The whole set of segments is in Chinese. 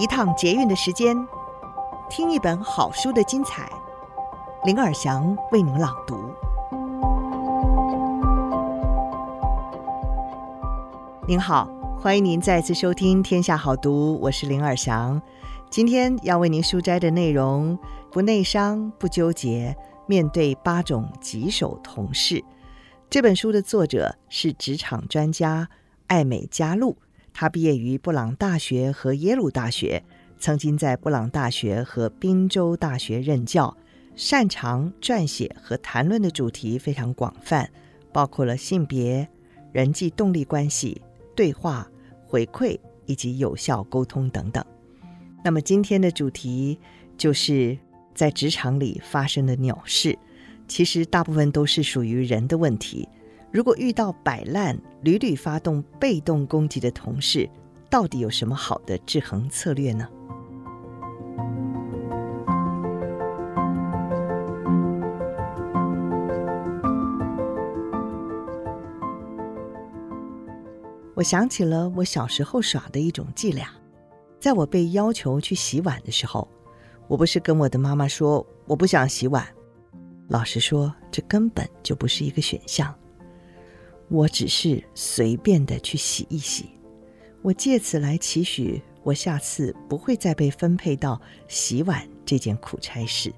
一趟捷运的时间，听一本好书的精彩。林尔祥为您朗读。您好，欢迎您再次收听《天下好读》，我是林尔祥。今天要为您书摘的内容：不内伤，不纠结，面对八种棘手同事。这本书的作者是职场专家艾美加禄。他毕业于布朗大学和耶鲁大学，曾经在布朗大学和宾州大学任教，擅长撰写和谈论的主题非常广泛，包括了性别、人际动力关系、对话、回馈以及有效沟通等等。那么今天的主题就是在职场里发生的鸟事，其实大部分都是属于人的问题。如果遇到摆烂、屡屡发动被动攻击的同事，到底有什么好的制衡策略呢？我想起了我小时候耍的一种伎俩，在我被要求去洗碗的时候，我不是跟我的妈妈说我不想洗碗，老实说，这根本就不是一个选项。我只是随便的去洗一洗，我借此来期许我下次不会再被分配到洗碗这件苦差事。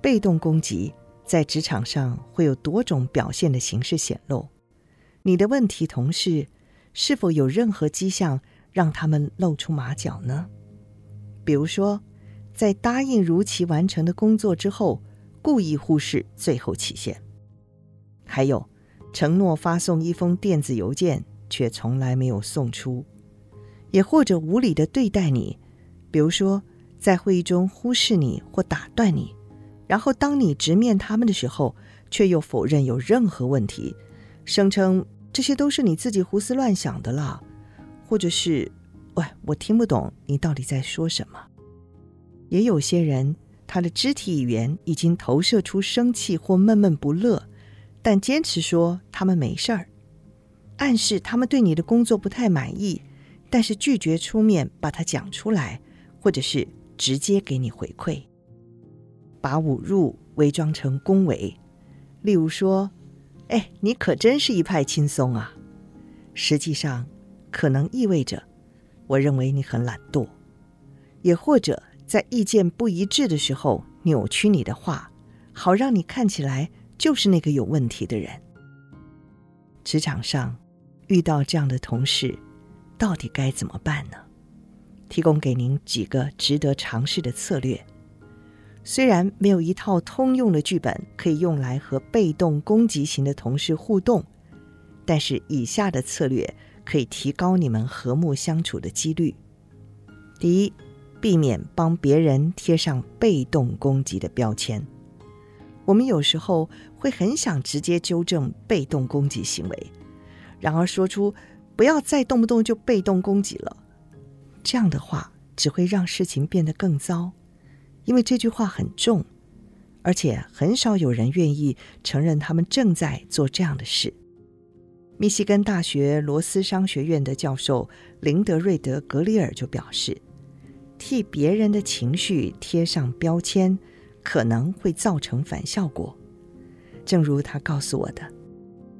被动攻击在职场上会有多种表现的形式显露。你的问题同事是否有任何迹象让他们露出马脚呢？比如说，在答应如期完成的工作之后，故意忽视最后期限。还有。承诺发送一封电子邮件，却从来没有送出；也或者无理的对待你，比如说在会议中忽视你或打断你，然后当你直面他们的时候，却又否认有任何问题，声称这些都是你自己胡思乱想的啦，或者是“喂，我听不懂你到底在说什么”。也有些人，他的肢体语言已经投射出生气或闷闷不乐。但坚持说他们没事儿，暗示他们对你的工作不太满意，但是拒绝出面把它讲出来，或者是直接给你回馈，把侮辱伪装成恭维，例如说：“哎，你可真是一派轻松啊！”实际上可能意味着我认为你很懒惰，也或者在意见不一致的时候扭曲你的话，好让你看起来。就是那个有问题的人。职场上遇到这样的同事，到底该怎么办呢？提供给您几个值得尝试的策略。虽然没有一套通用的剧本可以用来和被动攻击型的同事互动，但是以下的策略可以提高你们和睦相处的几率。第一，避免帮别人贴上被动攻击的标签。我们有时候会很想直接纠正被动攻击行为，然而说出“不要再动不动就被动攻击了”，这样的话只会让事情变得更糟，因为这句话很重，而且很少有人愿意承认他们正在做这样的事。密西根大学罗斯商学院的教授林德瑞德·格里尔就表示，替别人的情绪贴上标签。可能会造成反效果，正如他告诉我的，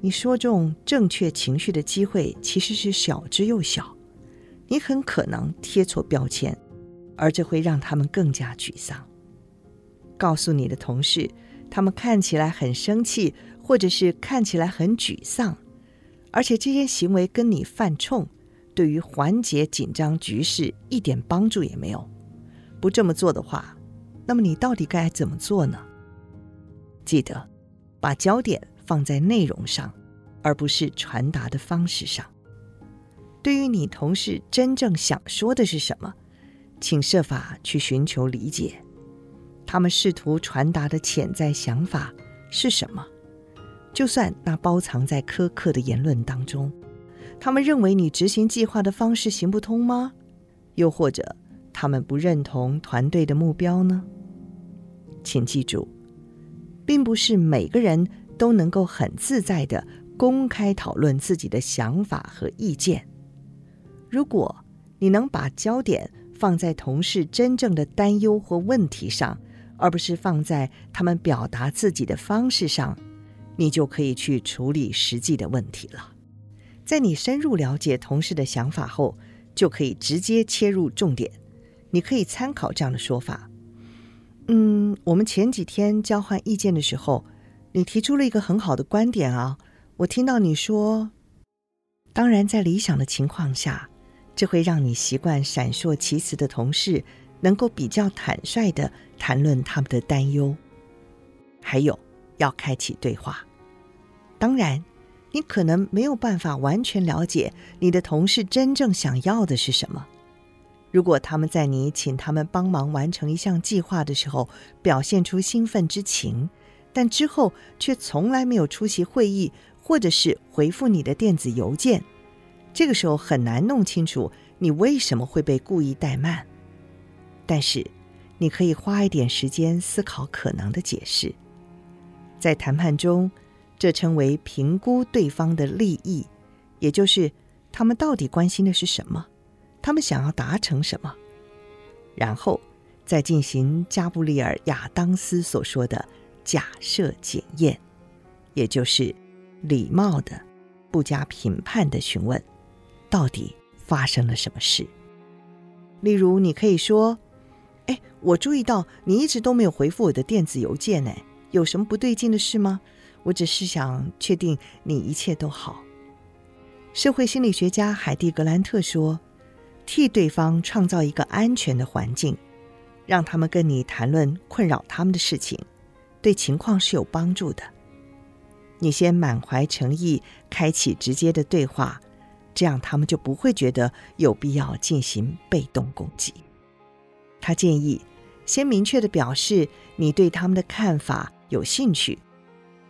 你说中正确情绪的机会其实是小之又小，你很可能贴错标签，而这会让他们更加沮丧。告诉你的同事，他们看起来很生气，或者是看起来很沮丧，而且这些行为跟你犯冲，对于缓解紧张局势一点帮助也没有。不这么做的话，那么你到底该怎么做呢？记得把焦点放在内容上，而不是传达的方式上。对于你同事真正想说的是什么，请设法去寻求理解。他们试图传达的潜在想法是什么？就算那包藏在苛刻的言论当中，他们认为你执行计划的方式行不通吗？又或者他们不认同团队的目标呢？请记住，并不是每个人都能够很自在地公开讨论自己的想法和意见。如果你能把焦点放在同事真正的担忧或问题上，而不是放在他们表达自己的方式上，你就可以去处理实际的问题了。在你深入了解同事的想法后，就可以直接切入重点。你可以参考这样的说法：嗯，我们前几天交换意见的时候，你提出了一个很好的观点啊。我听到你说，当然，在理想的情况下。这会让你习惯闪烁其词的同事能够比较坦率地谈论他们的担忧，还有要开启对话。当然，你可能没有办法完全了解你的同事真正想要的是什么。如果他们在你请他们帮忙完成一项计划的时候表现出兴奋之情，但之后却从来没有出席会议，或者是回复你的电子邮件。这个时候很难弄清楚你为什么会被故意怠慢，但是你可以花一点时间思考可能的解释。在谈判中，这称为评估对方的利益，也就是他们到底关心的是什么，他们想要达成什么，然后再进行加布利尔·亚当斯所说的假设检验，也就是礼貌的、不加评判的询问。到底发生了什么事？例如，你可以说：“哎，我注意到你一直都没有回复我的电子邮件，哎，有什么不对劲的事吗？我只是想确定你一切都好。”社会心理学家海蒂·格兰特说：“替对方创造一个安全的环境，让他们跟你谈论困扰他们的事情，对情况是有帮助的。你先满怀诚意，开启直接的对话。”这样，他们就不会觉得有必要进行被动攻击。他建议先明确的表示你对他们的看法有兴趣，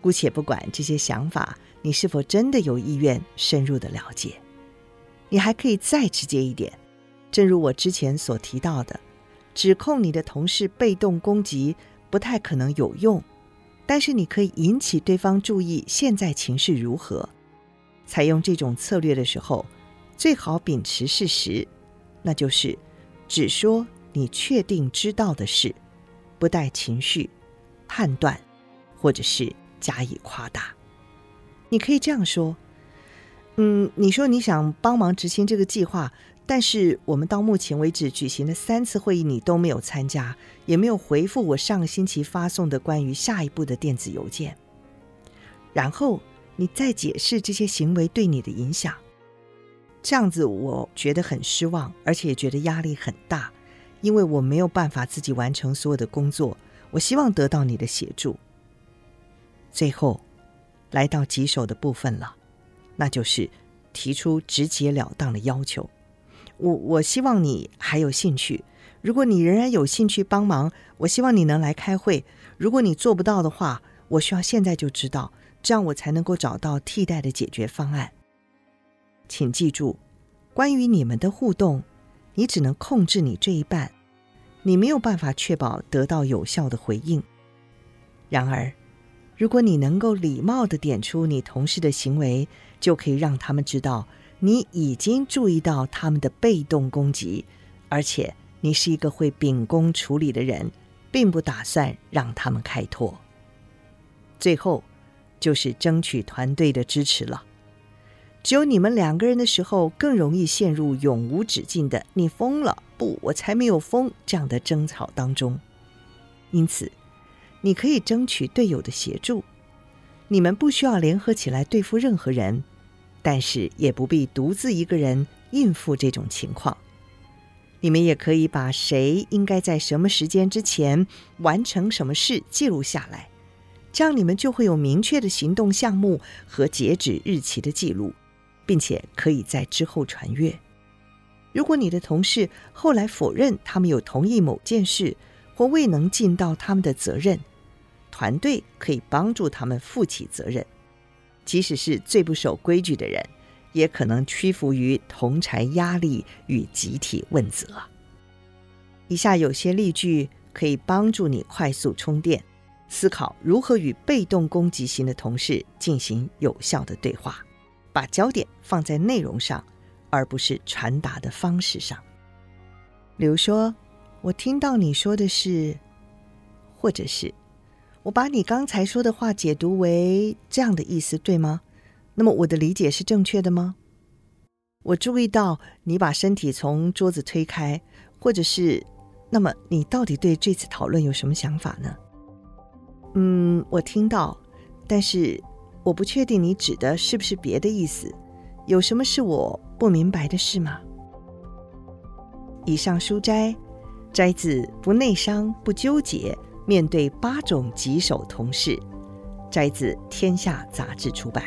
姑且不管这些想法你是否真的有意愿深入的了解。你还可以再直接一点，正如我之前所提到的，指控你的同事被动攻击不太可能有用，但是你可以引起对方注意现在情势如何。采用这种策略的时候，最好秉持事实，那就是只说你确定知道的事，不带情绪、判断，或者是加以夸大。你可以这样说：“嗯，你说你想帮忙执行这个计划，但是我们到目前为止举行了三次会议，你都没有参加，也没有回复我上个星期发送的关于下一步的电子邮件。”然后。你再解释这些行为对你的影响，这样子我觉得很失望，而且也觉得压力很大，因为我没有办法自己完成所有的工作。我希望得到你的协助。最后，来到棘手的部分了，那就是提出直截了当的要求。我我希望你还有兴趣，如果你仍然有兴趣帮忙，我希望你能来开会。如果你做不到的话，我需要现在就知道。这样我才能够找到替代的解决方案。请记住，关于你们的互动，你只能控制你这一半，你没有办法确保得到有效的回应。然而，如果你能够礼貌地点出你同事的行为，就可以让他们知道你已经注意到他们的被动攻击，而且你是一个会秉公处理的人，并不打算让他们开脱。最后。就是争取团队的支持了。只有你们两个人的时候，更容易陷入永无止境的“你疯了”“不，我才没有疯”这样的争吵当中。因此，你可以争取队友的协助。你们不需要联合起来对付任何人，但是也不必独自一个人应付这种情况。你们也可以把谁应该在什么时间之前完成什么事记录下来。这样你们就会有明确的行动项目和截止日期的记录，并且可以在之后传阅。如果你的同事后来否认他们有同意某件事，或未能尽到他们的责任，团队可以帮助他们负起责任。即使是最不守规矩的人，也可能屈服于同侪压力与集体问责。以下有些例句可以帮助你快速充电，思考如何与被动攻击型的同事进行有效的对话，把焦点放在内容上，而不是传达的方式上。比如说，我听到你说的是，或者是。我把你刚才说的话解读为这样的意思，对吗？那么我的理解是正确的吗？我注意到你把身体从桌子推开，或者是，那么你到底对这次讨论有什么想法呢？嗯，我听到，但是我不确定你指的是不是别的意思。有什么是我不明白的事吗？以上书摘摘自《不内伤不纠结》。面对八种棘手同事，摘自《天下杂志》出版。